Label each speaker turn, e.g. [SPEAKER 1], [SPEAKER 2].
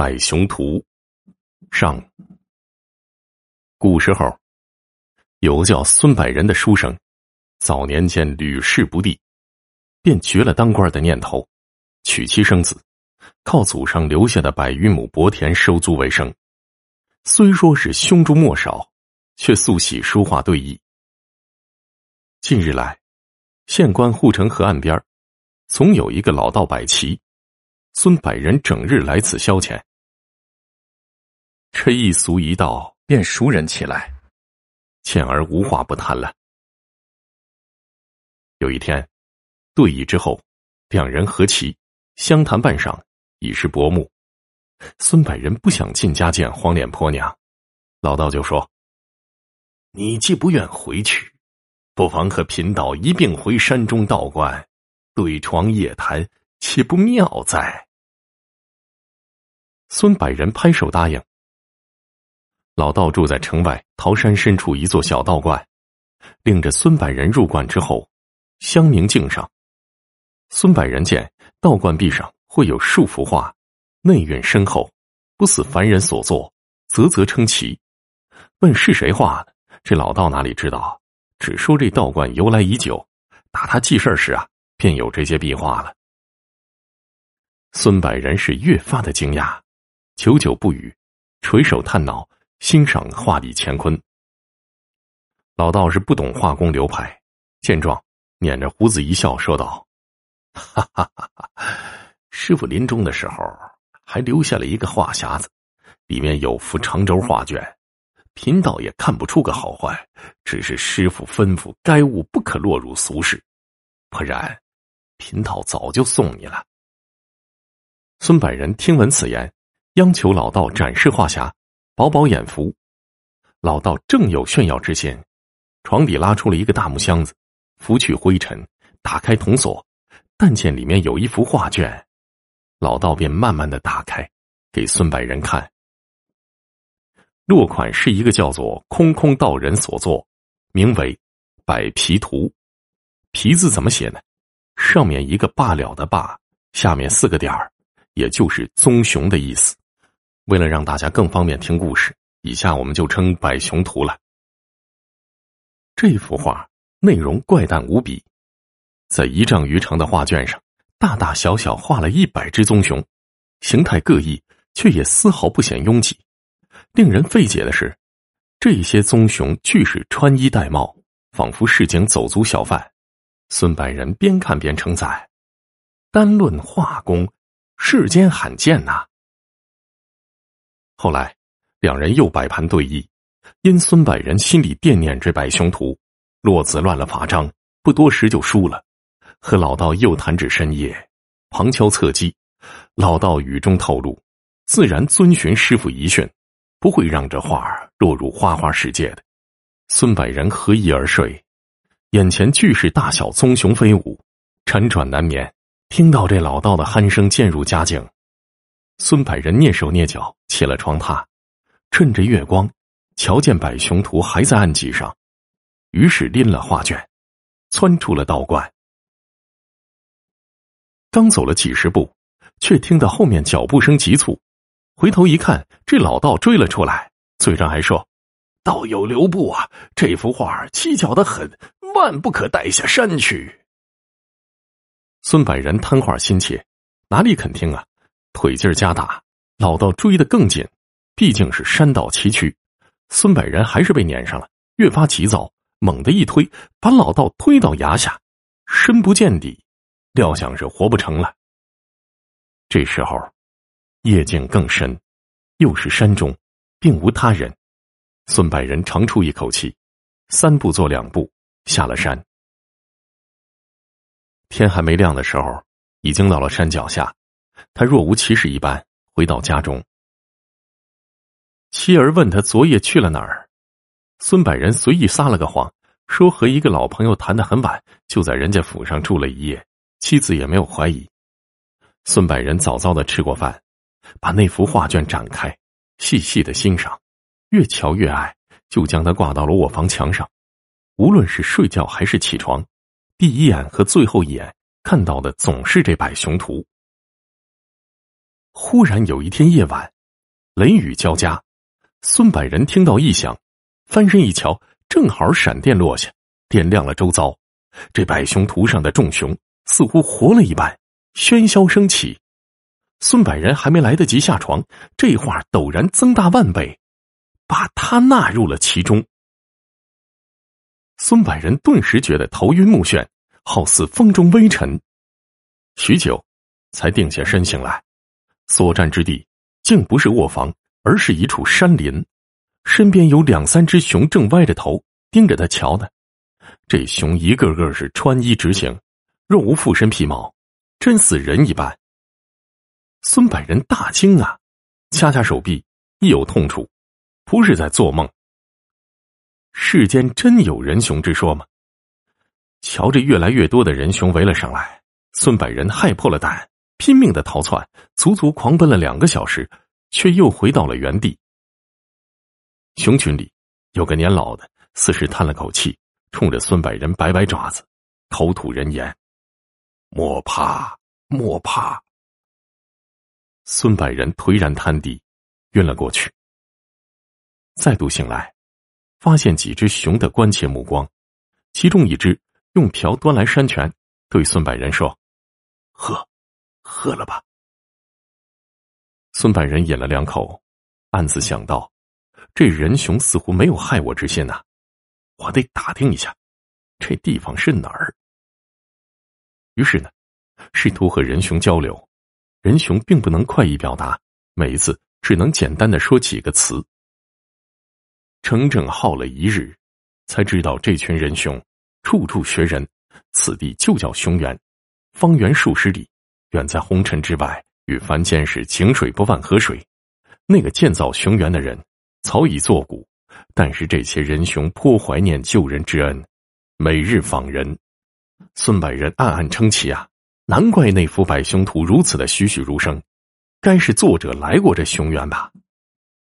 [SPEAKER 1] 百雄图上。古时候，有个叫孙百仁的书生，早年间屡试不第，便绝了当官的念头，娶妻生子，靠祖上留下的百余亩薄田收租为生。虽说是胸中墨少，却素喜书画对弈。近日来，县官护城河岸边，总有一个老道摆棋，孙百人整日来此消遣。这一俗一道便熟人起来，倩儿无话不谈了。有一天，对弈之后，两人和棋，相谈半晌，已是薄暮。孙百人不想进家见黄脸婆娘，老道就说：“你既不愿回去，不妨和贫道一并回山中道观，对床夜谈，岂不妙哉？”孙百人拍手答应。老道住在城外桃山深处一座小道观，领着孙百人入观之后，香明镜上，孙百人见道观壁上会有数幅画，内蕴深厚，不似凡人所作，啧啧称奇。问是谁画的？这老道哪里知道？只说这道观由来已久，打他记事时啊，便有这些壁画了。孙百人是越发的惊讶，久久不语，垂手叹脑。欣赏画里乾坤。老道是不懂画工流派，见状，捻着胡子一笑，说道：“哈哈哈哈师傅临终的时候还留下了一个画匣子，里面有幅长轴画卷，贫道也看不出个好坏，只是师傅吩咐该物不可落入俗世，不然，贫道早就送你了。”孙百人听闻此言，央求老道展示画匣。饱饱眼福，老道正有炫耀之心，床底拉出了一个大木箱子，拂去灰尘，打开铜锁，但见里面有一幅画卷，老道便慢慢的打开，给孙百人看。落款是一个叫做空空道人所作，名为《百皮图》，皮字怎么写呢？上面一个罢了的罢，下面四个点儿，也就是棕熊的意思。为了让大家更方便听故事，以下我们就称《百熊图》了。这幅画内容怪诞无比，在一丈余长的画卷上，大大小小画了一百只棕熊，形态各异，却也丝毫不显拥挤。令人费解的是，这些棕熊俱是穿衣戴帽，仿佛市井走卒小贩。孙百人边看边称赞：“单论画工，世间罕见呐！”后来，两人又摆盘对弈，因孙百人心里惦念这百凶图，落子乱了法章，不多时就输了。和老道又谈至深夜，旁敲侧击，老道语中透露，自然遵循师傅遗训，不会让这画儿落入花花世界的。孙百人合衣而睡，眼前俱是大小棕熊飞舞，辗转难眠。听到这老道的鼾声渐入佳境。孙百人蹑手蹑脚起了床榻，趁着月光，瞧见百雄图还在案几上，于是拎了画卷，窜出了道观。刚走了几十步，却听到后面脚步声急促，回头一看，这老道追了出来，嘴上还说：“道友留步啊，这幅画蹊跷的很，万不可带下山去。”孙百人贪画心切，哪里肯听啊？腿劲儿加大，老道追得更紧。毕竟是山道崎岖，孙百仁还是被撵上了，越发急躁，猛地一推，把老道推到崖下，深不见底，料想是活不成了。这时候，夜静更深，又是山中，并无他人。孙百人长出一口气，三步做两步，下了山。天还没亮的时候，已经到了山脚下。他若无其事一般回到家中，妻儿问他昨夜去了哪儿，孙百仁随意撒了个谎，说和一个老朋友谈得很晚，就在人家府上住了一夜，妻子也没有怀疑。孙百仁早早的吃过饭，把那幅画卷展开，细细的欣赏，越瞧越爱，就将它挂到了卧房墙上。无论是睡觉还是起床，第一眼和最后一眼看到的总是这百雄图。忽然有一天夜晚，雷雨交加，孙百人听到异响，翻身一瞧，正好闪电落下，点亮了周遭。这百熊图上的众熊似乎活了一般，喧嚣升起。孙百人还没来得及下床，这画陡然增大万倍，把他纳入了其中。孙百人顿时觉得头晕目眩，好似风中微尘。许久，才定下身形来。所站之地竟不是卧房，而是一处山林。身边有两三只熊正歪着头盯着他瞧呢。这熊一个个是穿衣直行，若无附身皮毛，真似人一般。孙百人大惊啊，掐掐手臂，亦有痛楚，不是在做梦。世间真有人熊之说吗？瞧着越来越多的人熊围了上来，孙百人害破了胆，拼命的逃窜，足足狂奔了两个小时，却又回到了原地。熊群里有个年老的，似是叹了口气，冲着孙百人摆摆爪子，口吐人言：“莫怕，莫怕。”孙百人颓然瘫地，晕了过去。再度醒来，发现几只熊的关切目光，其中一只用瓢端来山泉，对孙百人说：“喝，喝了吧。”孙百人饮了两口，暗自想到：这人熊似乎没有害我之心呐，我得打听一下，这地方是哪儿。于是呢，试图和人熊交流。人熊并不能快意表达，每一次只能简单的说几个词。整整耗了一日，才知道这群人熊处处学人，此地就叫熊原，方圆数十里，远在红尘之外，与凡间是井水不犯河水。那个建造熊园的人早已作古，但是这些人熊颇怀念救人之恩，每日访人。孙百人暗暗称奇啊。难怪那幅百熊图如此的栩栩如生，该是作者来过这熊园吧。